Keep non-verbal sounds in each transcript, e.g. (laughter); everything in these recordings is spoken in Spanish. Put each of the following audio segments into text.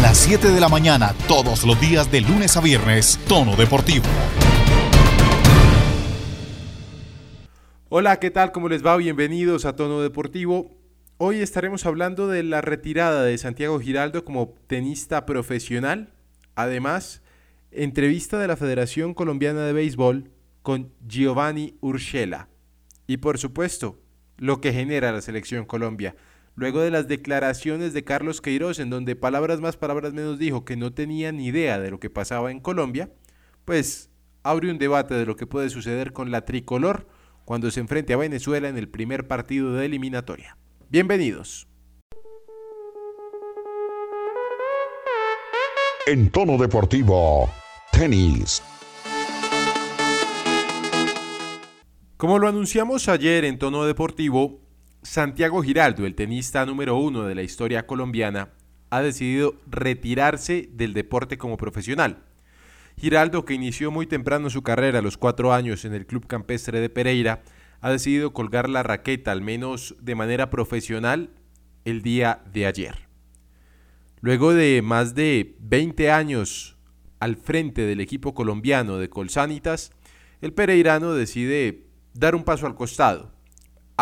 las 7 de la mañana, todos los días de lunes a viernes, Tono Deportivo. Hola, ¿qué tal? ¿Cómo les va? Bienvenidos a Tono Deportivo. Hoy estaremos hablando de la retirada de Santiago Giraldo como tenista profesional. Además, entrevista de la Federación Colombiana de Béisbol con Giovanni Urshela. Y por supuesto, lo que genera la selección Colombia. Luego de las declaraciones de Carlos Queiroz, en donde palabras más, palabras menos dijo que no tenía ni idea de lo que pasaba en Colombia, pues abre un debate de lo que puede suceder con la tricolor cuando se enfrente a Venezuela en el primer partido de eliminatoria. Bienvenidos. En tono deportivo, tenis. Como lo anunciamos ayer en tono deportivo, Santiago Giraldo, el tenista número uno de la historia colombiana, ha decidido retirarse del deporte como profesional. Giraldo, que inició muy temprano su carrera a los cuatro años en el Club Campestre de Pereira, ha decidido colgar la raqueta, al menos de manera profesional, el día de ayer. Luego de más de 20 años al frente del equipo colombiano de Colsanitas, el pereirano decide dar un paso al costado,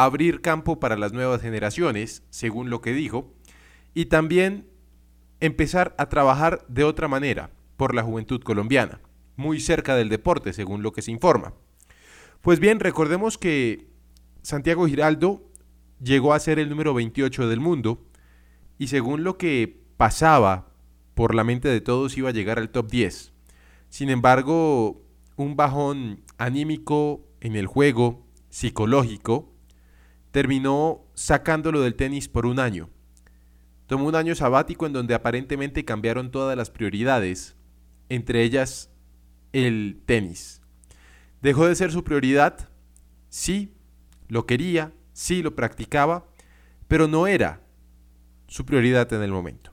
abrir campo para las nuevas generaciones, según lo que dijo, y también empezar a trabajar de otra manera, por la juventud colombiana, muy cerca del deporte, según lo que se informa. Pues bien, recordemos que Santiago Giraldo llegó a ser el número 28 del mundo y según lo que pasaba por la mente de todos iba a llegar al top 10. Sin embargo, un bajón anímico en el juego, psicológico, terminó sacándolo del tenis por un año. Tomó un año sabático en donde aparentemente cambiaron todas las prioridades entre ellas el tenis. Dejó de ser su prioridad, sí, lo quería, sí, lo practicaba, pero no era su prioridad en el momento.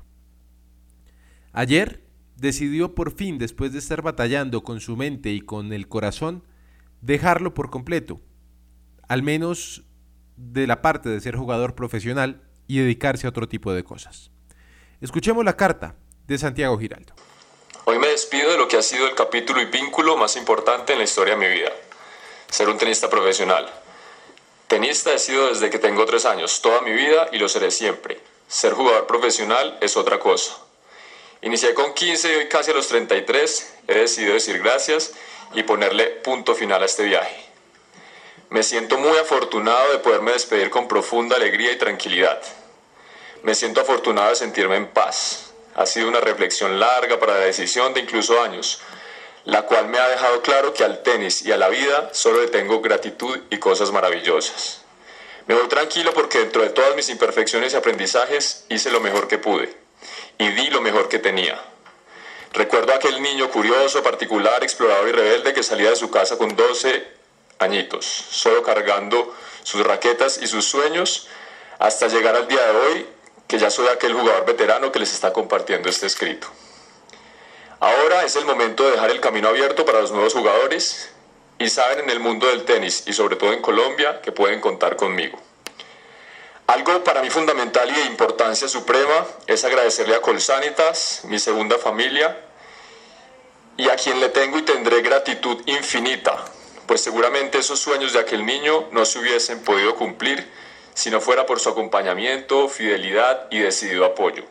Ayer decidió por fin, después de estar batallando con su mente y con el corazón, dejarlo por completo, al menos de la parte de ser jugador profesional y dedicarse a otro tipo de cosas. Escuchemos la carta de Santiago Giraldo. Hoy me despido de lo que ha sido el capítulo y vínculo más importante en la historia de mi vida, ser un tenista profesional. Tenista he sido desde que tengo tres años, toda mi vida y lo seré siempre. Ser jugador profesional es otra cosa. Inicié con 15 y hoy casi a los 33 he decidido decir gracias y ponerle punto final a este viaje. Me siento muy afortunado de poderme despedir con profunda alegría y tranquilidad. Me siento afortunado de sentirme en paz, ha sido una reflexión larga para la decisión de incluso años, la cual me ha dejado claro que al tenis y a la vida solo le tengo gratitud y cosas maravillosas. Me voy tranquilo porque dentro de todas mis imperfecciones y aprendizajes hice lo mejor que pude y di lo mejor que tenía. Recuerdo a aquel niño curioso, particular, explorador y rebelde que salía de su casa con 12 añitos, solo cargando sus raquetas y sus sueños, hasta llegar al día de hoy que ya soy aquel jugador veterano que les está compartiendo este escrito. Ahora es el momento de dejar el camino abierto para los nuevos jugadores y saben en el mundo del tenis y sobre todo en Colombia que pueden contar conmigo. Algo para mí fundamental y de importancia suprema es agradecerle a Colsanitas, mi segunda familia, y a quien le tengo y tendré gratitud infinita, pues seguramente esos sueños de aquel niño no se hubiesen podido cumplir si no fuera por su acompañamiento, fidelidad y decidido apoyo.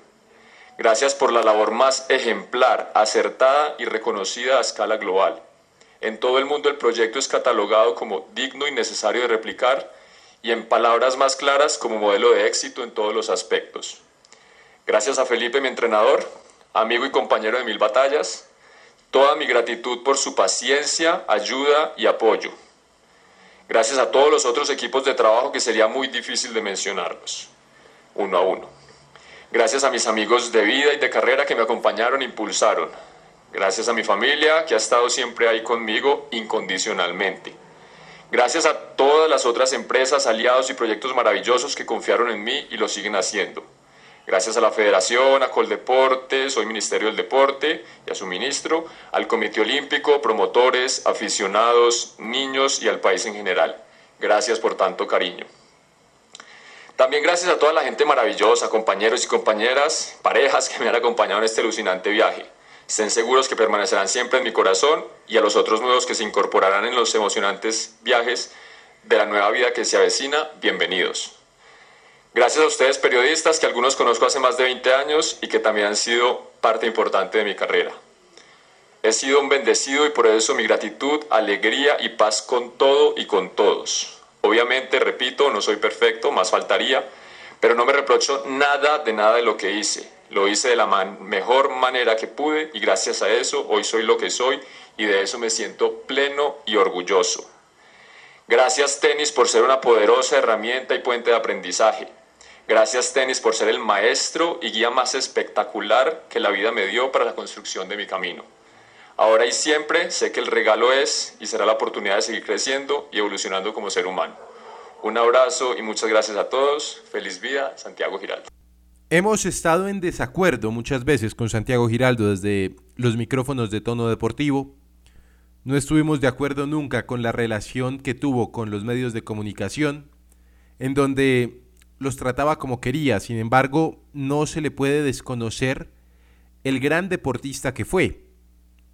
Gracias por la labor más ejemplar, acertada y reconocida a escala global. En todo el mundo el proyecto es catalogado como digno y necesario de replicar y en palabras más claras como modelo de éxito en todos los aspectos. Gracias a Felipe, mi entrenador, amigo y compañero de mil batallas, toda mi gratitud por su paciencia, ayuda y apoyo gracias a todos los otros equipos de trabajo que sería muy difícil de mencionarlos, uno a uno. Gracias a mis amigos de vida y de carrera que me acompañaron e impulsaron. Gracias a mi familia que ha estado siempre ahí conmigo incondicionalmente. Gracias a todas las otras empresas, aliados y proyectos maravillosos que confiaron en mí y lo siguen haciendo. Gracias a la Federación, a Coldeporte, soy Ministerio del Deporte y a su ministro, al Comité Olímpico, promotores, aficionados, niños y al país en general. Gracias por tanto cariño. También gracias a toda la gente maravillosa, compañeros y compañeras, parejas que me han acompañado en este alucinante viaje. Estén seguros que permanecerán siempre en mi corazón y a los otros nuevos que se incorporarán en los emocionantes viajes de la nueva vida que se avecina, bienvenidos. Gracias a ustedes periodistas que algunos conozco hace más de 20 años y que también han sido parte importante de mi carrera. He sido un bendecido y por eso mi gratitud, alegría y paz con todo y con todos. Obviamente, repito, no soy perfecto, más faltaría, pero no me reprocho nada de nada de lo que hice. Lo hice de la mejor manera que pude y gracias a eso hoy soy lo que soy y de eso me siento pleno y orgulloso. Gracias tenis por ser una poderosa herramienta y puente de aprendizaje. Gracias tenis por ser el maestro y guía más espectacular que la vida me dio para la construcción de mi camino. Ahora y siempre sé que el regalo es y será la oportunidad de seguir creciendo y evolucionando como ser humano. Un abrazo y muchas gracias a todos. Feliz vida, Santiago Giraldo. Hemos estado en desacuerdo muchas veces con Santiago Giraldo desde los micrófonos de tono deportivo. No estuvimos de acuerdo nunca con la relación que tuvo con los medios de comunicación, en donde los trataba como quería. Sin embargo, no se le puede desconocer el gran deportista que fue.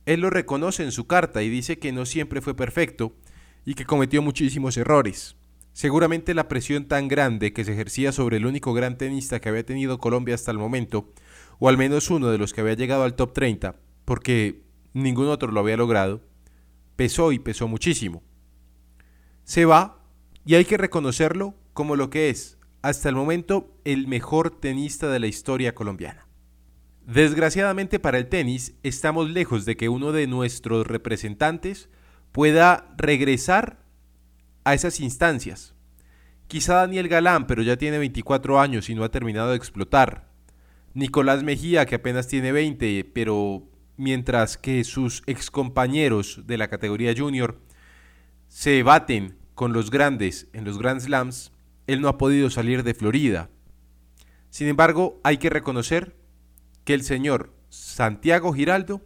Él lo reconoce en su carta y dice que no siempre fue perfecto y que cometió muchísimos errores. Seguramente la presión tan grande que se ejercía sobre el único gran tenista que había tenido Colombia hasta el momento, o al menos uno de los que había llegado al top 30, porque ningún otro lo había logrado, pesó y pesó muchísimo. Se va y hay que reconocerlo como lo que es, hasta el momento, el mejor tenista de la historia colombiana. Desgraciadamente para el tenis, estamos lejos de que uno de nuestros representantes pueda regresar a esas instancias. Quizá Daniel Galán, pero ya tiene 24 años y no ha terminado de explotar. Nicolás Mejía, que apenas tiene 20, pero mientras que sus excompañeros de la categoría junior se baten con los grandes en los Grand Slams, él no ha podido salir de Florida. Sin embargo, hay que reconocer que el señor Santiago Giraldo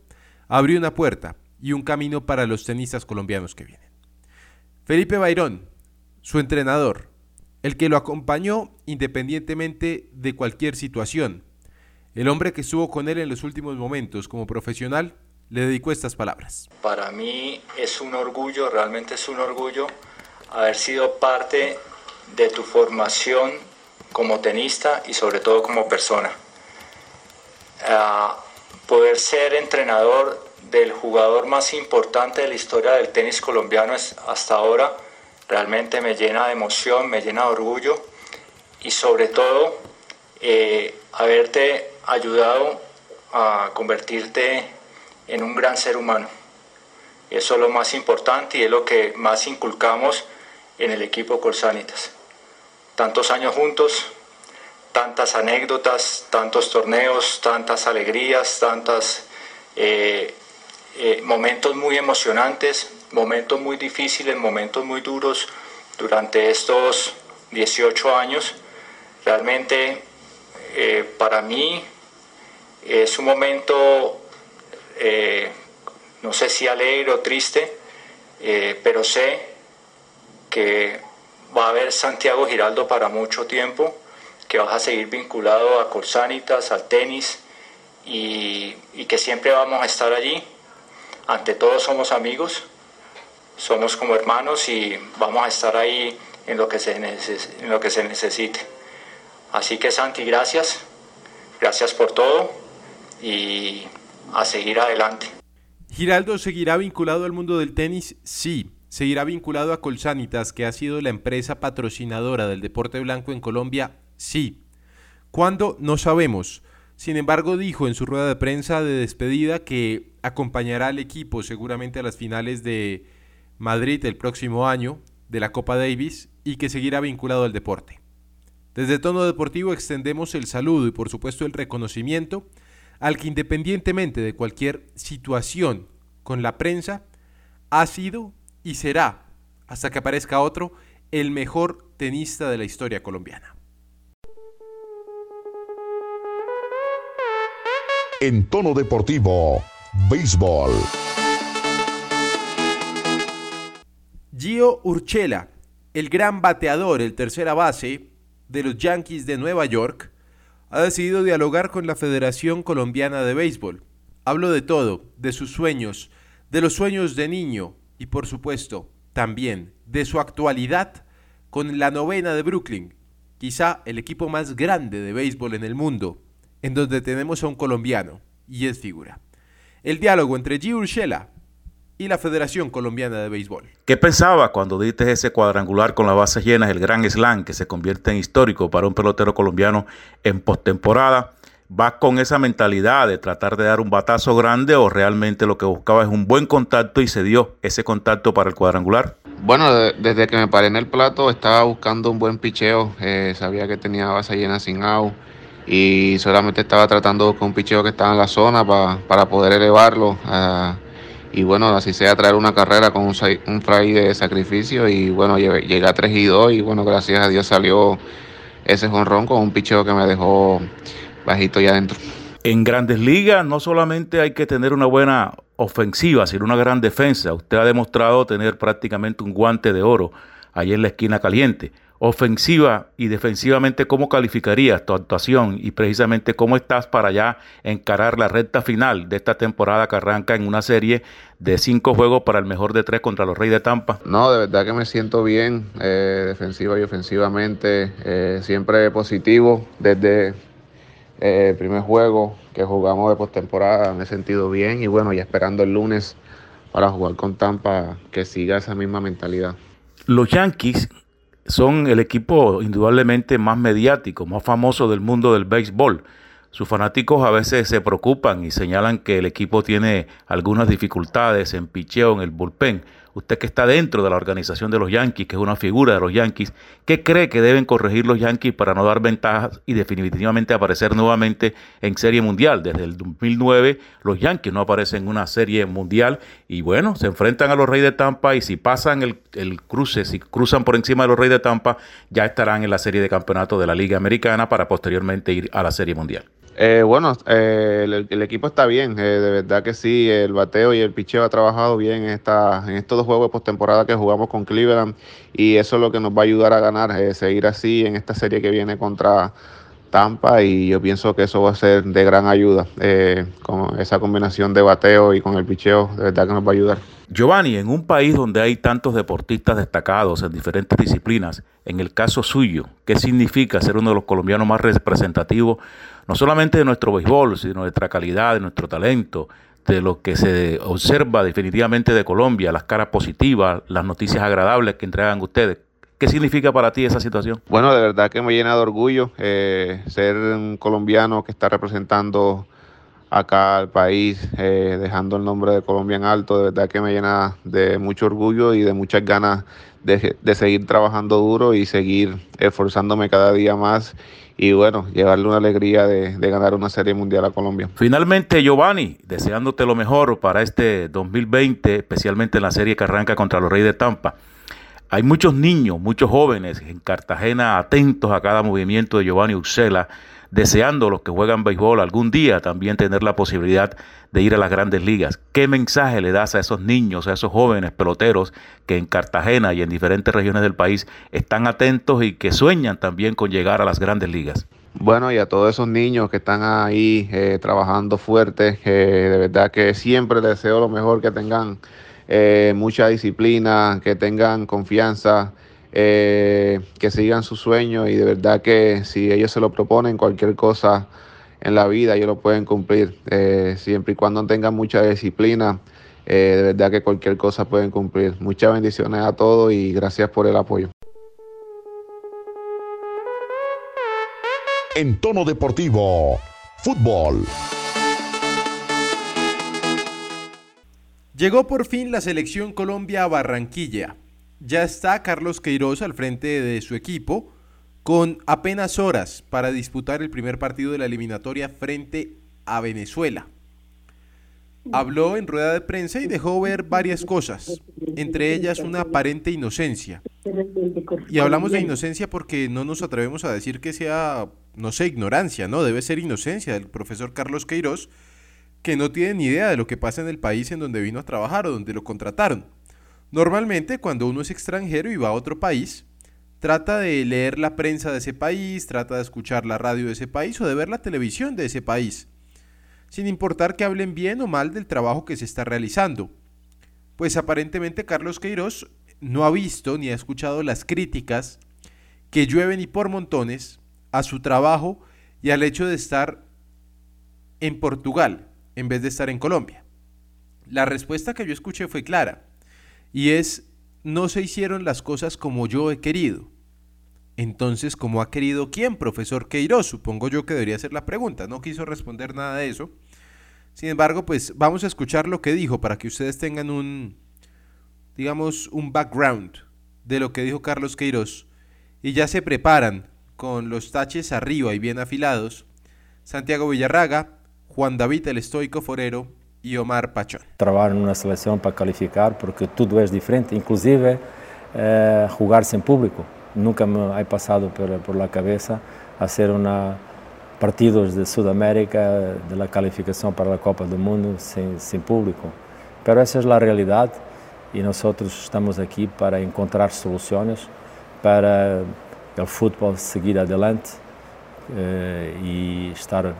abrió una puerta y un camino para los tenistas colombianos que vienen. Felipe Bayrón, su entrenador, el que lo acompañó independientemente de cualquier situación, el hombre que estuvo con él en los últimos momentos como profesional, le dedicó estas palabras. Para mí es un orgullo, realmente es un orgullo haber sido parte de tu formación como tenista y sobre todo como persona. Ah, poder ser entrenador del jugador más importante de la historia del tenis colombiano hasta ahora realmente me llena de emoción, me llena de orgullo y sobre todo eh, haberte ayudado a convertirte en un gran ser humano. Eso es lo más importante y es lo que más inculcamos en el equipo Corsanitas. Tantos años juntos, tantas anécdotas, tantos torneos, tantas alegrías, tantos eh, eh, momentos muy emocionantes, momentos muy difíciles, momentos muy duros durante estos 18 años. Realmente eh, para mí es un momento, no sé si alegre o triste, pero sé que va a haber Santiago Giraldo para mucho tiempo que vas a seguir vinculado a Corsanitas, al tenis y, que siempre vamos a estar allí. Ante todo somos amigos, somos como hermanos y vamos a estar ahí en lo que se, en lo que se necesite. Así que Santi, gracias, gracias por todo y a seguir adelante. Giraldo seguirá vinculado al mundo del tenis, sí. Seguirá vinculado a Colsanitas, que ha sido la empresa patrocinadora del deporte blanco en Colombia, Sí. ¿Cuándo? No sabemos. Sin embargo, dijo en su rueda de prensa de despedida que acompañará al equipo seguramente a las finales de Madrid el próximo año de la Copa Davis y que seguirá vinculado al deporte. Desde Tono Deportivo extendemos el saludo y por supuesto el reconocimiento al que independientemente de cualquier situación con la prensa, ha sido y será, hasta que aparezca otro, el mejor tenista de la historia colombiana. en tono deportivo, béisbol. Gio Urchela, el gran bateador, el tercera base de los Yankees de Nueva York, ha decidido dialogar con la Federación Colombiana de Béisbol. Hablo de todo, de sus sueños, de los sueños de niño y por supuesto también de su actualidad con la novena de Brooklyn, quizá el equipo más grande de béisbol en el mundo, en donde tenemos a un colombiano y es figura. El diálogo entre G. Urshela y la Federación Colombiana de Béisbol. ¿Qué pensaba cuando diste ese cuadrangular con las bases llenas, el gran slam que se convierte en histórico para un pelotero colombiano en postemporada? ¿Vas con esa mentalidad de tratar de dar un batazo grande o realmente lo que buscaba es un buen contacto y se dio ese contacto para el cuadrangular? Bueno, desde que me paré en el plato estaba buscando un buen picheo, eh, sabía que tenía base llena sin out y solamente estaba tratando con un picheo que estaba en la zona para poder elevarlo. a y bueno, así sea traer una carrera con un, un fray de sacrificio y bueno, llegué a 3 y 2 y bueno, gracias a Dios salió ese jonrón con un picheo que me dejó bajito ya adentro. En grandes ligas no solamente hay que tener una buena ofensiva, sino una gran defensa. Usted ha demostrado tener prácticamente un guante de oro ahí en la esquina caliente ofensiva y defensivamente, ¿cómo calificarías tu actuación y precisamente cómo estás para ya encarar la recta final de esta temporada que arranca en una serie de cinco juegos para el mejor de tres contra los Reyes de Tampa? No, de verdad que me siento bien, eh, defensiva y ofensivamente, eh, siempre positivo desde eh, el primer juego que jugamos de postemporada, me he sentido bien y bueno, ya esperando el lunes para jugar con Tampa que siga esa misma mentalidad. Los Yankees son el equipo indudablemente más mediático, más famoso del mundo del béisbol. Sus fanáticos a veces se preocupan y señalan que el equipo tiene algunas dificultades en picheo, en el bullpen usted que está dentro de la organización de los Yankees, que es una figura de los Yankees, ¿qué cree que deben corregir los Yankees para no dar ventajas y definitivamente aparecer nuevamente en Serie Mundial? Desde el 2009 los Yankees no aparecen en una Serie Mundial y bueno, se enfrentan a los Reyes de Tampa y si pasan el, el cruce, si cruzan por encima de los Reyes de Tampa, ya estarán en la Serie de Campeonato de la Liga Americana para posteriormente ir a la Serie Mundial. Eh, bueno, eh, el, equipo está bien, eh, de verdad que sí, el bateo y el picheo ha trabajado bien en, esta, en estos dos juegos de postemporada que jugamos con Cleveland y eso es lo que nos va a ayudar a ganar, seguir así en esta serie que viene contra Tampa y yo pienso que eso va a ser de gran ayuda con esa combinación de bateo y con el picheo, de verdad que nos va a ayudar. Giovanni, en un país donde hay tantos deportistas destacados en diferentes disciplinas, en el caso suyo, ¿qué significa ser uno de los colombianos más representativos? no solamente de nuestro béisbol, sino de nuestra calidad, de nuestro talento, de lo que se observa definitivamente de Colombia, las caras positivas, las noticias agradables que entregan ustedes. ¿Qué significa para ti esa situación? Bueno, de verdad que me llena de orgullo eh, ser un colombiano que está representando acá al país, eh, dejando el nombre de Colombia en alto, de verdad que me llena de mucho orgullo y de muchas ganas de, de seguir trabajando duro y seguir esforzándome cada día más y bueno, llevarle una alegría de, ganar una serie mundial a Colombia. Finalmente, Giovanni, deseándote lo mejor para este 2020, especialmente en la serie que arranca contra los Reyes de Tampa. Hay muchos niños, muchos jóvenes en Cartagena atentos a cada movimiento de Giovanni Uxela deseando los que juegan béisbol algún día también tener la posibilidad de ir a las grandes ligas. ¿Qué mensaje le das a esos niños, a esos jóvenes peloteros que en Cartagena y en diferentes regiones del país están atentos y que sueñan también con llegar a las grandes ligas? Bueno, y a todos esos niños que están ahí eh, trabajando fuerte, de verdad que siempre deseo lo mejor, que tengan eh, mucha disciplina, que tengan confianza, eh, que sigan su sueño y de verdad que si ellos se lo proponen, cualquier cosa en la vida ellos lo pueden cumplir, eh, siempre y cuando tengan mucha disciplina. De verdad que cualquier cosa pueden cumplir. Muchas bendiciones a todos y gracias por el apoyo. En tono deportivo, fútbol. Llegó por fin la selección Colombia a Barranquilla ya está Carlos Queiroz al frente de su equipo con apenas horas para disputar el primer partido de la eliminatoria frente a Venezuela. Habló en rueda de prensa y dejó ver varias cosas, entre ellas una aparente inocencia. Y hablamos de inocencia porque no nos atrevemos a decir que sea, no sé, ignorancia, ¿no? Debe ser inocencia del profesor Carlos Queiroz, que no tiene ni idea de lo que pasa en el país en donde vino a trabajar o donde lo contrataron. Normalmente cuando uno es extranjero y va a otro país, trata de leer la prensa de ese país, trata de escuchar la radio de ese país o de ver la televisión de ese país, sin importar que hablen bien o mal del trabajo que se está realizando. Pues aparentemente Carlos Queiroz no ha visto ni ha escuchado las críticas que llueven y por montones a su trabajo y al hecho de estar en Portugal en vez de estar en Colombia. La respuesta que yo escuché fue clara y es no se hicieron las cosas como yo he querido. Entonces, ¿cómo ha querido quién, profesor Queiroz? Supongo yo que debería ser la pregunta. No quiso responder nada de eso. Sin embargo, pues vamos a escuchar lo que dijo para que ustedes tengan un, digamos, un background de lo que dijo Carlos Queiroz. Y ya se preparan con los taches arriba y bien afilados Santiago Villarraga, Juan David el Estoico Forero y Omar Pachón. Trabajar en una selección para calificar porque todo es diferente, inclusive eh, jugarse en público. Nunca me ha pasado por, por la cabeza hacer una partidos de Sudamérica de la calificación para la Copa del Mundo sin, sin público. Pero esa es la realidad y nosotros estamos aquí para encontrar soluciones para el fútbol seguir adelante eh, y estar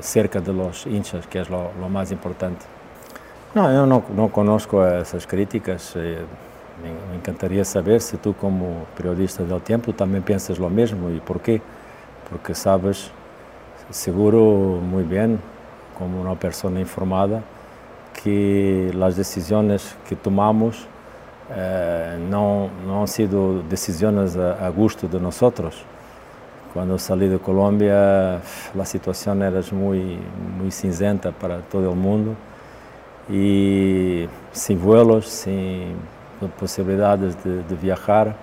cerca de los hinchas, que es lo, lo más importante. No, yo no, no conozco esas críticas. Eh, me, me, encantaría saber si tú como periodista del tiempo también piensas lo mismo y por qué. Porque sabes seguro muy bien, como una persona informada, que las decisiones que tomamos eh, no, no, han sido decisiones a, a, gusto de nosotros. Cuando salí de Colombia, la situación era muy, muy cinzenta para todo el mundo y sin vuelos, sin posibilidades de, de viajar.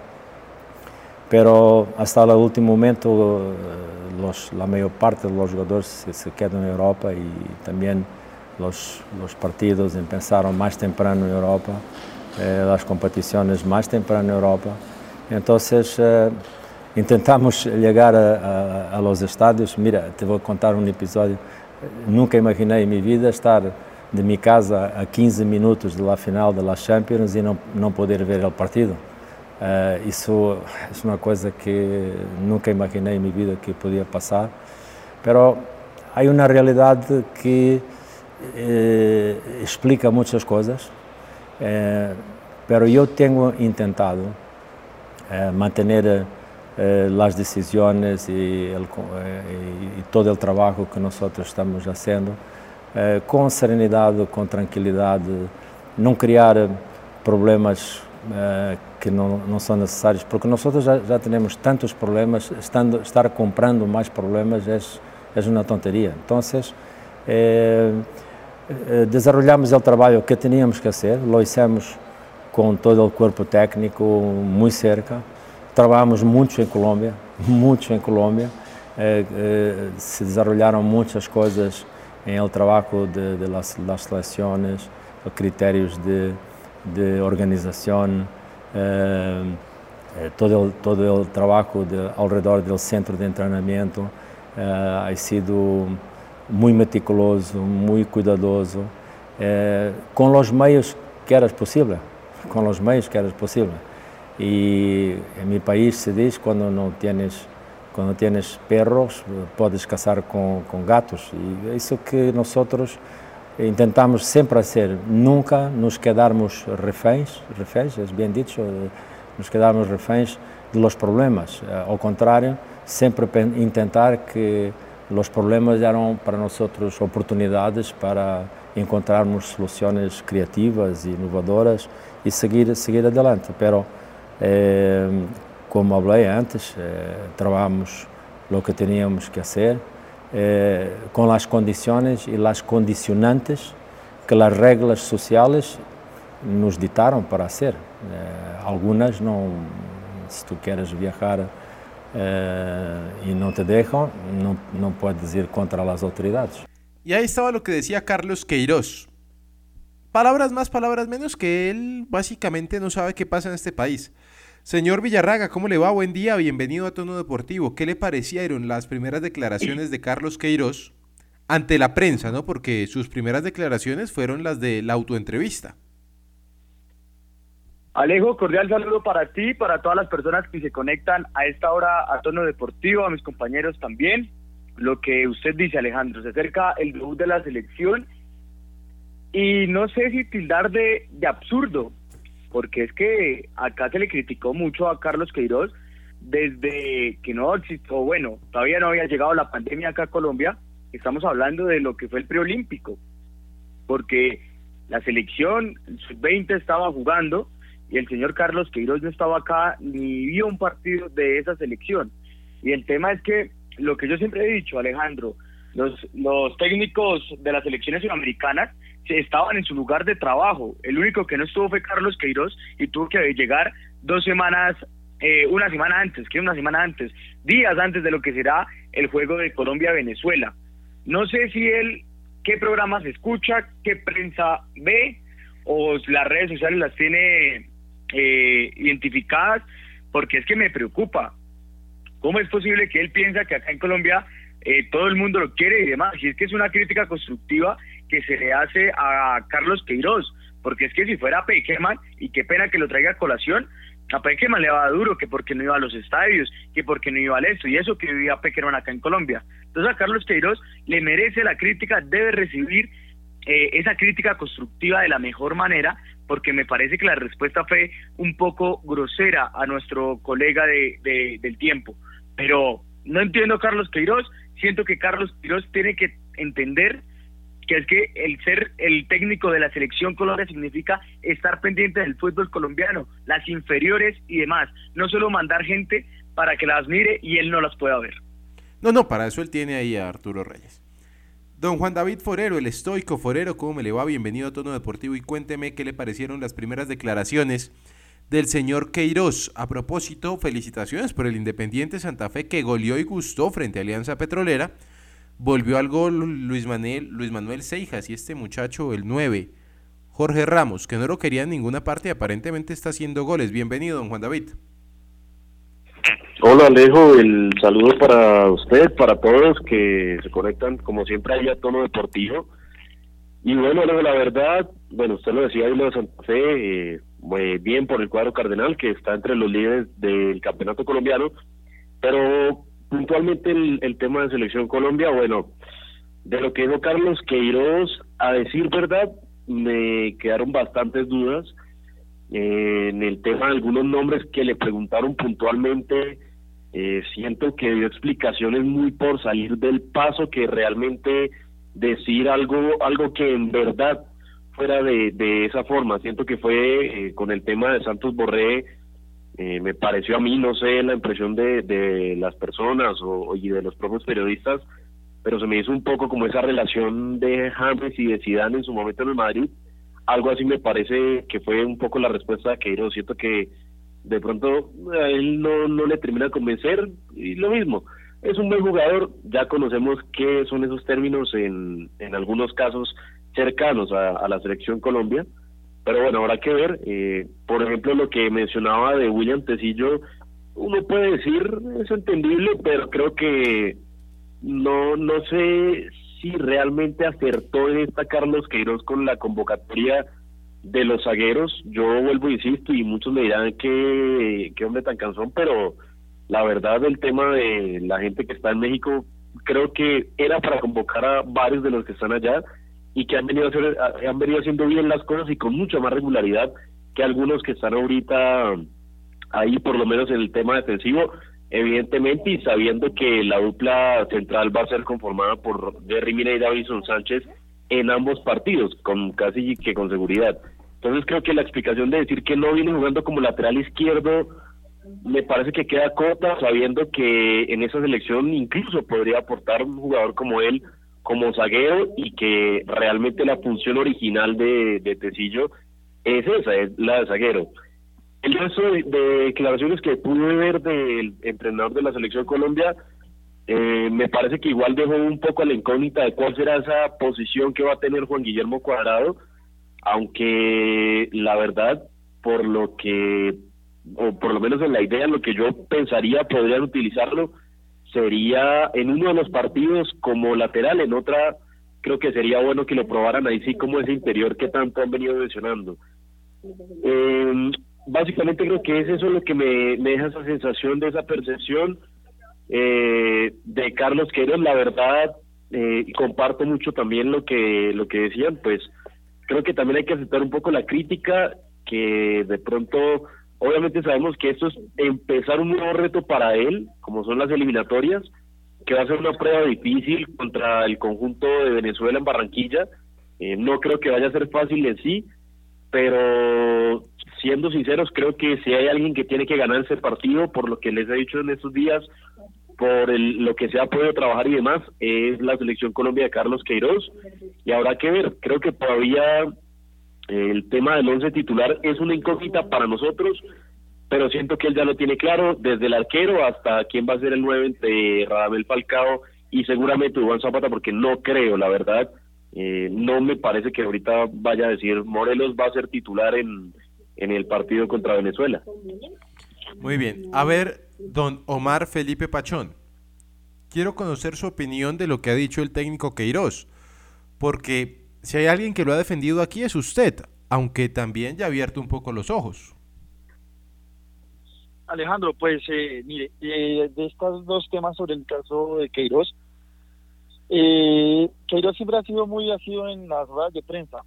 Pero hasta el último momento, los, la mayor parte de los jugadores se, se quedan en Europa y también los, los partidos empezaron más temprano en Europa, eh, las competiciones más temprano en Europa. Entonces eh, intentamos llegar a, a, a, los estadios. Mira, te voy a contar un episodio. Nunca imaginé en mi vida estar de mi casa a 15 minutos de la final de la Champions y no, no poder ver el partido. Uh, isso é uma coisa que nunca imaginei em minha vida que podia passar, mas há uma realidade que eh, explica muitas coisas, eh, eu tenho tentado eh, manter as decisões e, e, todo o trabalho que nós estamos fazendo com serenidade, com tranquilidade, não criar problemas que não, não, são necessários, porque nós já, já temos tantos problemas, estando, estar comprando mais problemas é, é uma tonteria. Então, eh, desarrollamos o trabalho que tínhamos que fazer, lo hicimos com todo o corpo técnico muito cerca, trabalhamos muito em Colômbia, muito em Colômbia, eh, eh, se desarrollaram muitas coisas em el trabalho de, de las, las seleções, critérios de de organización, eh, eh, todo, el, todo el trabajo de, alrededor del centro de entrenamiento eh, ha sido muy meticuloso, muy cuidadoso, eh, con los medios que era posible, con los medios que era posible. Y en mi país se dice cuando no tienes cuando tienes perros puedes cazar con, con gatos y eso que nosotros intentamos sempre ser, nunca nos quedarmos reféns, reféns, é bem dicho, nos quedarmos reféns de los problemas. Eh, ao contrário, sempre intentar que os problemas eram para nós oportunidades para encontrarmos soluções criativas e inovadoras e seguir seguir adelante. Pero eh, como falei antes, eh, trabalhamos o que teníamos que fazer eh, con las condiciones y las condicionantes que las reglas sociales nos ditaron para hacer. Eh, algunas no, si tú quieres viajar eh, y no te dejan, no, no puedes ir contra las autoridades. Y ahí estaba lo que decía Carlos Queiroz. Palabras más, palabras menos, que él básicamente no sabe qué pasa en este país. Señor Villarraga, ¿cómo le va? Buen día, bienvenido a Tono Deportivo. ¿Qué le parecieron las primeras declaraciones de Carlos Queiroz ante la prensa, no? Porque sus primeras declaraciones fueron las de la autoentrevista. Alejo, cordial saludo para ti, para todas las personas que se conectan a esta hora a tono deportivo, a mis compañeros también. Lo que usted dice, Alejandro, se acerca el debut de la selección y no sé si tildar de, de absurdo, porque es que acá se le criticó mucho a Carlos Queiroz desde que no existió, bueno, todavía no había llegado la pandemia acá a Colombia, estamos hablando de lo que fue el preolímpico, porque la selección sub-20 estaba jugando y el señor Carlos Queiroz no estaba acá ni vio un partido de esa selección. Y el tema es que lo que yo siempre he dicho, Alejandro, los, los técnicos de las selecciones sudamericanas estaban en su lugar de trabajo. El único que no estuvo fue Carlos Queiroz y tuvo que llegar dos semanas, eh, una semana antes, que una semana antes, días antes de lo que será el juego de Colombia-Venezuela. No sé si él, qué programas escucha, qué prensa ve o las redes sociales las tiene eh, identificadas, porque es que me preocupa. ¿Cómo es posible que él piensa que acá en Colombia eh, todo el mundo lo quiere y demás? Y es que es una crítica constructiva que se le hace a Carlos Queiroz, porque es que si fuera Peckerman, y qué pena que lo traiga a colación, a Peckerman le va duro que porque no iba a los estadios, que porque no iba al esto, y eso que vivía Peckerman acá en Colombia. Entonces a Carlos Queiroz le merece la crítica, debe recibir eh, esa crítica constructiva de la mejor manera, porque me parece que la respuesta fue un poco grosera a nuestro colega de, del tiempo. Pero no entiendo a Carlos Queiroz, siento que Carlos Queiroz tiene que entender que es que el ser el técnico de la selección Colombia significa estar pendiente del fútbol colombiano, las inferiores y demás, no solo mandar gente para que las mire y él no las pueda ver. No, no, para eso él tiene ahí a Arturo Reyes. Don Juan David Forero, el estoico Forero, ¿cómo me le va? Bienvenido a Tono Deportivo y cuénteme qué le parecieron las primeras declaraciones del señor Queiroz. A propósito, felicitaciones por el Independiente Santa Fe que goleó y gustó frente a Alianza Petrolera. Volvió al gol Luis Manuel, Luis Manuel Seijas y este muchacho, el 9, Jorge Ramos, que no lo quería en ninguna parte y aparentemente está haciendo goles. Bienvenido, don Juan David. Hola Alejo, el saludo para usted, para todos que se conectan como siempre ahí a tono deportivo. Y bueno, la verdad, bueno, usted lo decía ahí lo de Santa Fe, eh, muy bien por el cuadro cardenal que está entre los líderes del campeonato colombiano, pero puntualmente el, el tema de selección Colombia, bueno, de lo que dijo Carlos Queiroz, a decir verdad, me quedaron bastantes dudas eh, en el tema de algunos nombres que le preguntaron puntualmente eh, siento que dio explicaciones muy por salir del paso que realmente decir algo algo que en verdad fuera de, de esa forma. Siento que fue eh, con el tema de Santos Borré eh, me pareció a mí no sé la impresión de, de las personas o, y de los propios periodistas pero se me hizo un poco como esa relación de James y de Zidane en su momento en el Madrid. Algo así me parece que fue un poco la respuesta de Queiroz. Siento que de pronto a él no, no le termina de convencer y lo mismo. Es un buen jugador, ya conocemos qué son esos términos en, en algunos casos cercanos a, la selección Colombia, pero bueno, habrá que ver. Eh, por ejemplo, lo que mencionaba de William Tecillo, uno puede decir, es entendible, pero creo que no, no sé si realmente acertó en esta Carlos Queiroz con la convocatoria de los zagueros, yo vuelvo insisto, y muchos me dirán que, qué hombre tan cansón, pero la verdad el tema de la gente que está en México, creo que era para convocar a varios de los que están allá y que han venido, hacer, han venido haciendo bien las cosas y con mucha más regularidad que algunos que están ahorita ahí, por lo menos en el tema defensivo, evidentemente, y sabiendo que la dupla central va a ser conformada por Jerry Mina y Davison Sánchez en ambos partidos, con casi que con seguridad. Entonces creo que la explicación de decir que no viene jugando como lateral izquierdo me parece que queda corta sabiendo que en esa selección incluso podría aportar un jugador como él como zaguero y que realmente la función original de, de Tecillo es esa, es la de zaguero. El resto de, declaraciones que pude ver del entrenador de la selección Colombia, eh, me parece que igual dejó un poco a la incógnita de cuál será esa posición que va a tener Juan Guillermo Cuadrado aunque la verdad, por lo que, o por lo menos en la idea, lo que yo pensaría podrían utilizarlo sería en uno de los partidos como lateral, en otra creo que sería bueno que lo probaran ahí sí como ese interior que tanto han venido mencionando. Eh, básicamente creo que es eso lo que me, deja esa sensación de esa percepción eh, de Carlos Queiroz. La verdad, eh, comparto mucho también lo que, lo que decían, pues creo que también hay que aceptar un poco la crítica que de pronto, obviamente sabemos que esto es empezar un nuevo reto para él, como son las eliminatorias, que va a ser una prueba difícil contra el conjunto de Venezuela en Barranquilla. Eh, no creo que vaya a ser fácil en sí, pero siendo sinceros, creo que si hay alguien que tiene que ganar ese partido, por lo que les he dicho en estos días, por el, lo que se ha podido trabajar y demás, es la selección Colombia de Carlos Queiroz. Y habrá que ver, creo que todavía el tema del once titular es una incógnita para nosotros, pero siento que él ya lo tiene claro, desde el arquero hasta quién va a ser el 9 entre Radamel Falcao y seguramente Juan Zapata, porque no creo, la verdad, eh, no me parece que ahorita vaya a decir Morelos va a ser titular en, en el partido contra Venezuela. Muy bien. A ver, don Omar Felipe Pachón. Quiero conocer su opinión de lo que ha dicho el técnico Queiroz, porque si hay alguien que lo ha defendido aquí es usted, aunque también ya ha abierto un poco los ojos. Alejandro, pues eh, mire, eh, de estos dos temas sobre el caso de Queiroz, eh, Queiroz siempre ha sido muy ácido en las ruedas de prensa,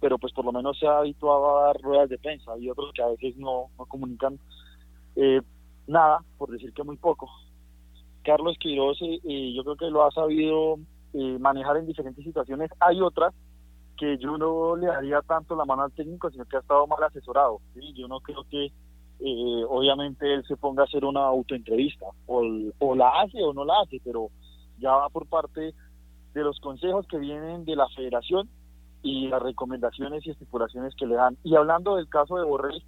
pero pues por lo menos se ha habituado a dar ruedas de prensa y otros que a veces no, no comunican eh, nada, por decir que muy poco. Carlos Quiroz eh, eh, yo creo que lo ha sabido manejar en diferentes situaciones. Hay otras que yo no le daría tanto la mano al técnico, sino que ha estado mal asesorado. Yo no creo que obviamente él se ponga a hacer una autoentrevista, o, la hace o no la hace, pero ya va por parte de los consejos que vienen de la federación y las recomendaciones y estipulaciones que le dan. Y hablando del caso de Borrell,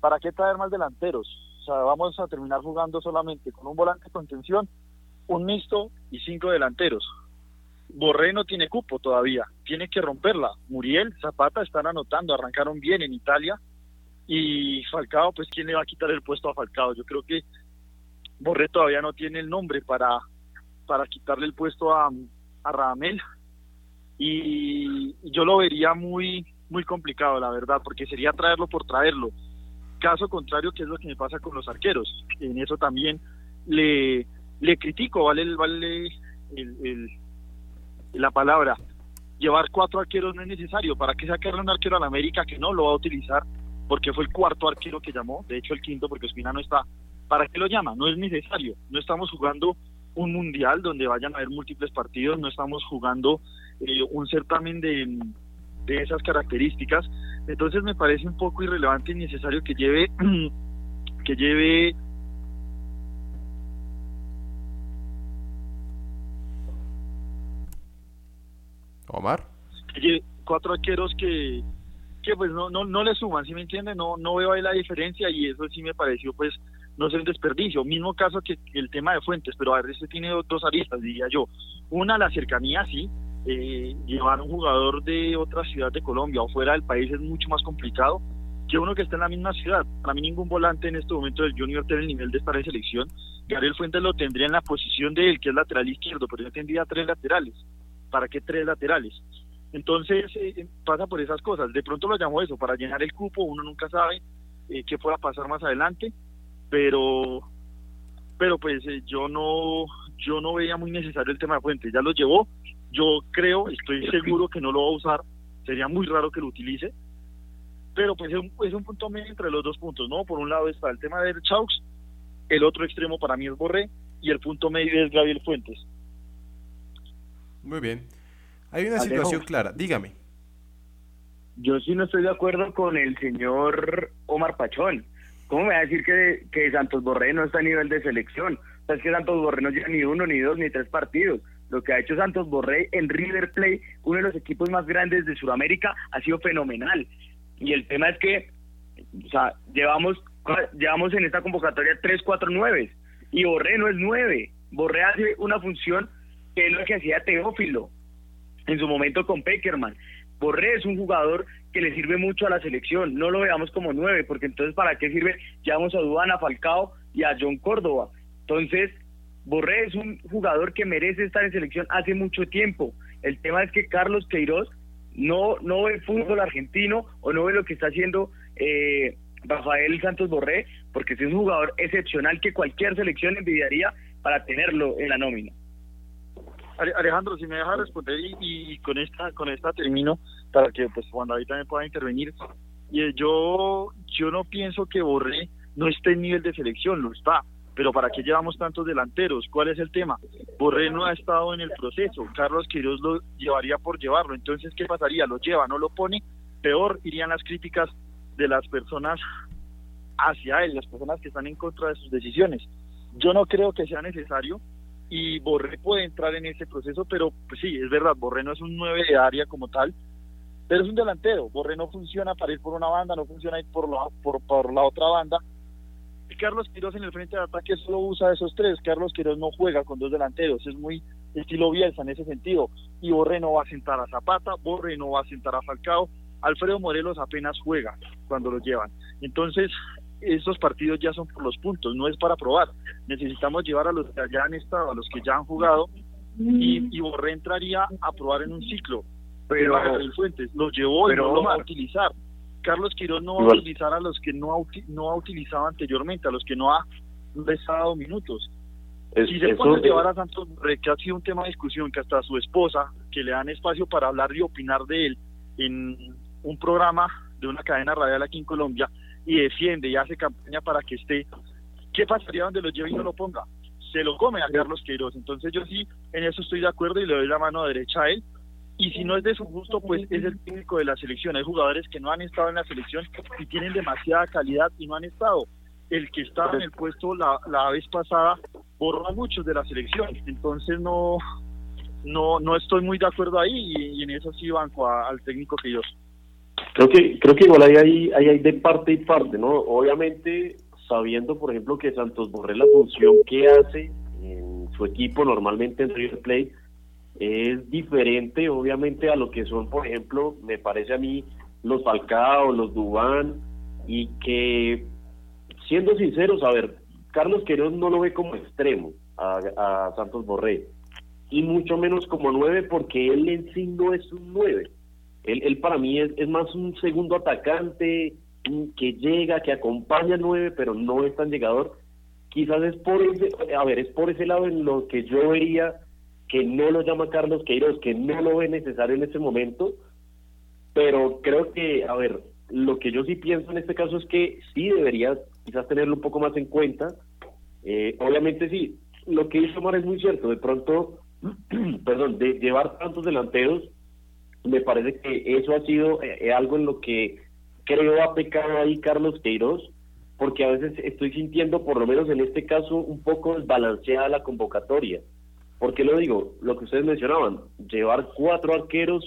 ¿para qué traer más delanteros? O sea, vamos a terminar jugando solamente con un volante de contención, un mixto y cinco delanteros. Borrell no tiene cupo todavía, tiene que romperla. Muriel, Zapata están anotando, arrancaron bien en Italia. Y Falcao, pues ¿quién le va a quitar el puesto a Falcao? Yo creo que Borrell todavía no tiene el nombre para, para quitarle el puesto a, a y yo lo vería muy muy complicado la verdad porque sería traerlo por traerlo caso contrario que es lo que me pasa con los arqueros en eso también le le critico vale vale el, la palabra llevar cuatro arqueros no es necesario. Para qué sacarle un arquero a la América que no lo va a utilizar porque fue el cuarto arquero que llamó de hecho el quinto porque Espina no está. Para qué lo llama no es necesario. No estamos jugando un mundial donde vayan a haber múltiples partidos, no estamos jugando eh, un certamen de, de esas características. Entonces me parece un poco irrelevante y necesario que lleve (clears throat) que lleve Omar cuatro arqueros que que pues no no no le suman, ¿sí me entiende? No no veo ahí la diferencia y eso sí me pareció pues no es un desperdicio. Mismo caso que el tema de Fuentes, pero a ver, este tiene dos aristas, diría yo. Una, la cercanía, sí. Eh, llevar un jugador de otra ciudad de Colombia o fuera del país es mucho más complicado que uno que está en la misma ciudad. Para mí ningún volante en este momento del Junior tiene el nivel de estar en selección. Gabriel Fuentes lo tendría en la posición de él, que es lateral izquierdo, pero yo tendría tres laterales. ¿Para qué tres laterales? Entonces eh, pasa por esas cosas. De pronto lo llamo eso, para llenar el cupo, uno nunca sabe eh, qué pueda pasar más adelante pero pero pues eh, yo no yo no veía muy necesario el tema de fuente. Ya lo llevó. Yo creo estoy seguro que no lo va a usar. Sería muy raro que lo utilice. Pero pues es un, es un punto medio entre los dos puntos no por un lado está el tema de Chaux el otro extremo para mí es Borré y el punto medio es Gabriel Fuentes muy bien hay una situación clara dígame yo sí no estoy de acuerdo con el señor Omar Pachón ¿Cómo me va a decir que, que Santos Borré no está a nivel de selección? O sea, es que Santos Borré no lleva ni uno, ni dos, ni tres partidos. Lo que ha hecho Santos Borré en River Plate, uno de los equipos más grandes de Sudamérica, ha sido fenomenal. Y el tema es que, o sea, llevamos, llevamos en esta convocatoria tres, cuatro, nueve. Y Borré no es nueve. Borré hace una función que es lo que hacía Teófilo en su momento con Peckerman. Borré es un jugador que le sirve mucho a la selección, no lo veamos como nueve, porque entonces ¿para qué sirve? Llevamos a Duana, Falcao y a John Córdoba. Entonces, Borré es un jugador que merece estar en selección hace mucho tiempo. El tema es que Carlos Queiroz no, no ve fútbol argentino o no ve lo que está haciendo eh, Rafael Santos Borré, porque es un jugador excepcional que cualquier selección envidiaría para tenerlo en la nómina. Alejandro, si me deja responder y, con esta con esta termino para que pues Juan David también pueda intervenir. Y eh, yo yo no pienso que Borré no esté en nivel de selección, lo está. Pero ¿para qué llevamos tantos delanteros? ¿Cuál es el tema? Borré no ha estado en el proceso. Carlos Quiroz lo llevaría por llevarlo. Entonces, ¿qué pasaría? ¿Lo lleva? ¿No lo pone? Peor irían las críticas de las personas hacia él, las personas que están en contra de sus decisiones. Yo no creo que sea necesario y Borré puede entrar en ese proceso, pero pues sí, es verdad, Borré no es un 9 de área como tal, pero es un delantero. Borré no funciona para ir por una banda, no funciona ir por la, por, por la otra banda. Carlos Quiroz en el frente de ataque solo usa esos tres. Carlos Quiroz no juega con dos delanteros, es muy estilo Bielsa en ese sentido. Y Borré no va a sentar a Zapata, Borré no va a sentar a Falcao. Alfredo Morelos apenas juega cuando lo llevan. Entonces, esos partidos ya son por los puntos, no es para probar. Necesitamos llevar a los que ya han estado, a los que ya han jugado, y, y Borré entraría a probar en un ciclo. Pero Fuentes lo llevó y no lo va a utilizar. Carlos Quiroz no va a utilizar a los que no ha, no ha utilizado anteriormente, a los que no ha dado minutos. si se puede llevar a Santos Borré, que ha sido un tema de discusión, que hasta su esposa, que le dan espacio para hablar y opinar de él en un programa de una cadena radial aquí en Colombia, y defiende y hace campaña para que esté, ¿qué pasaría donde lo lleve y no lo ponga? Se lo come a Carlos Queiroz. Entonces yo sí, en eso estoy de acuerdo y le doy la mano derecha a él. Y si no es de su gusto, pues es el técnico de la selección. Hay jugadores que no han estado en la selección y tienen demasiada calidad y no han estado. El que estaba en el puesto la, la vez pasada borró a muchos de la selección. Entonces no, no, no estoy muy de acuerdo ahí y, en eso sí banco al técnico Queiroz. Creo que, creo que igual hay, ahí hay de parte y parte, ¿no? Obviamente, sabiendo, por ejemplo, que Santos Borré la función que hace en su equipo normalmente en River Plate es diferente, obviamente, a lo que son, por ejemplo, me parece a mí, los Falcao, los Dubán, y que, siendo sinceros, a ver, Carlos Queiroz no lo ve como extremo a, a Santos Borré, y mucho menos como nueve, porque él en sí no es un nueve él, para mí es, más un segundo atacante que llega, que acompaña al 9, pero no es tan llegador. Quizás es por ese, a ver, es por ese lado en lo que yo vería que no lo llama Carlos Queiroz, que no lo ve necesario en ese momento, pero creo que, a ver, lo que yo sí pienso en este caso es que sí debería quizás tenerlo un poco más en cuenta. Eh, obviamente sí, lo que hizo Omar es muy cierto, de pronto, (clears throat) perdón, de llevar tantos delanteros me parece que eso ha sido eh, algo en lo que creo ha pecado ahí Carlos Queiroz, porque a veces estoy sintiendo, por lo menos en este caso, un poco desbalanceada la convocatoria. ¿Por qué lo digo? Lo que ustedes mencionaban, llevar cuatro arqueros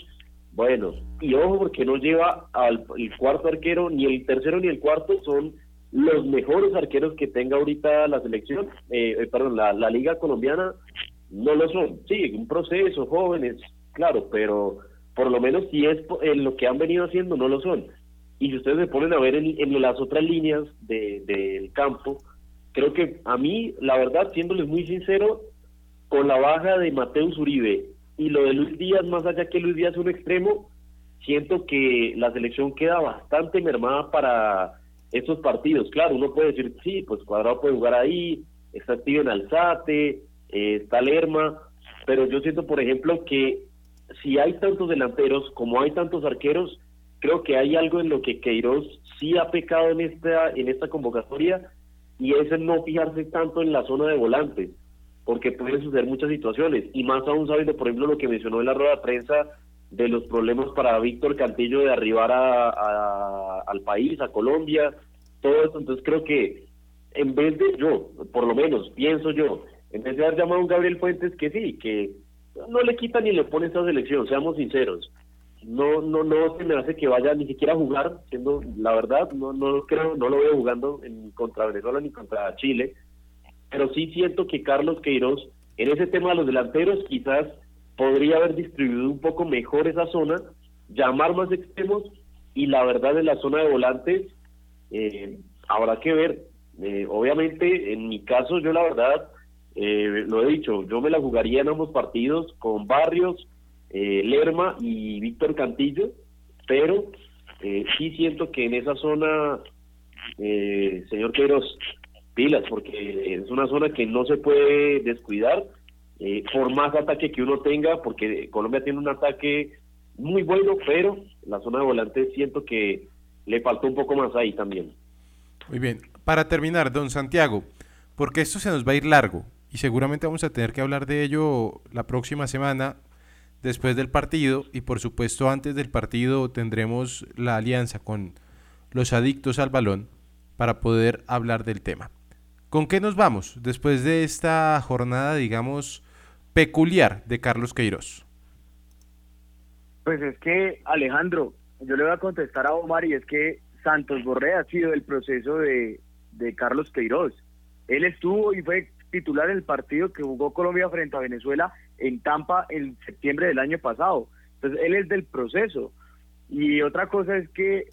buenos. Y ojo, porque no lleva al el cuarto arquero, ni el tercero ni el cuarto son los mejores arqueros que tenga ahorita la selección, eh, eh, perdón, la, la liga colombiana, no lo son. Sí, un proceso, jóvenes, claro, pero por lo menos si es en lo que han venido haciendo, no lo son. Y si ustedes se ponen a ver en, las otras líneas del campo, creo que a mí, la verdad, siéndoles muy sincero, con la baja de Mateus Uribe y lo de Luis Díaz, más allá que Luis Díaz es un extremo, siento que la selección queda bastante mermada para estos partidos. Claro, uno puede decir, sí, pues Cuadrado puede jugar ahí, está en Alzate, eh, está Lerma, pero yo siento, por ejemplo, que si hay tantos delanteros como hay tantos arqueros, creo que hay algo en lo que Queiroz sí ha pecado en esta, en esta convocatoria y es el no fijarse tanto en la zona de volantes, porque pueden suceder muchas situaciones y más aún sabiendo, por ejemplo, lo que mencionó en la rueda de prensa de los problemas para Víctor Cantillo de arribar a, al país, a Colombia, todo eso. Entonces creo que en vez de yo, por lo menos pienso yo, en vez de haber llamado a un Gabriel Fuentes que sí, que no le quita ni le pone esta selección, seamos sinceros. No, no, no se me hace que vaya ni siquiera a jugar, siendo la verdad, no, no creo, no lo veo jugando en contra Venezuela ni contra Chile, pero sí siento que Carlos Queiroz, en ese tema de los delanteros, quizás podría haber distribuido un poco mejor esa zona, llamar más extremos, y la verdad en la zona de volantes, eh, habrá que ver. Eh, obviamente, en mi caso, yo la verdad, eh, lo he dicho, yo me la jugaría en ambos partidos con Barrios, eh, Lerma y Víctor Cantillo, pero eh, sí siento que en esa zona eh, señor Queiroz, pilas, porque es una zona que no se puede descuidar, eh, por más ataque que uno tenga, porque Colombia tiene un ataque muy bueno, pero la zona de volante siento que le faltó un poco más ahí también. Muy bien, para terminar, don Santiago, porque esto se nos va a ir largo y seguramente vamos a tener que hablar de ello la próxima semana después del partido y por supuesto antes del partido tendremos la alianza con los adictos al balón para poder hablar del tema. ¿Con qué nos vamos después de esta jornada, digamos, peculiar de Carlos Queiroz? Pues es que, Alejandro, yo le voy a contestar a Omar y es que Santos Borré ha sido el proceso de, de Carlos Queiroz. Él estuvo y fue titular en el partido que jugó Colombia frente a Venezuela en Tampa en septiembre del año pasado. Entonces, él es del proceso. Y otra cosa es que,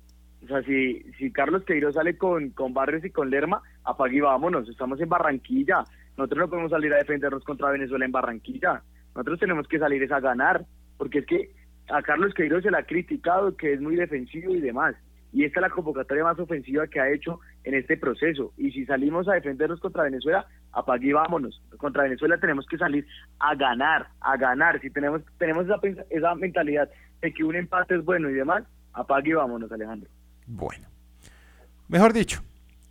o sea, si, si Carlos Queiroz sale con, con Barrios y con Lerma, apague y vámonos, estamos en Barranquilla. Nosotros no podemos salir a defendernos contra Venezuela en Barranquilla. Nosotros tenemos que salir a ganar, porque es que a Carlos Queiroz se le ha criticado que es muy defensivo y demás. Y esta es la convocatoria más ofensiva que ha hecho en este proceso. Y si salimos a defendernos contra Venezuela, apague y vámonos. Contra Venezuela tenemos que salir a ganar, a ganar. Si tenemos, tenemos esa, esa mentalidad de que un empate es bueno y demás, apague y vámonos, Alejandro. Bueno. Mejor dicho,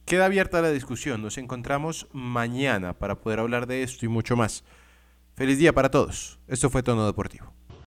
queda abierta la discusión. Nos encontramos mañana para poder hablar de esto y mucho más. Feliz día para todos. Esto fue Tono Deportivo.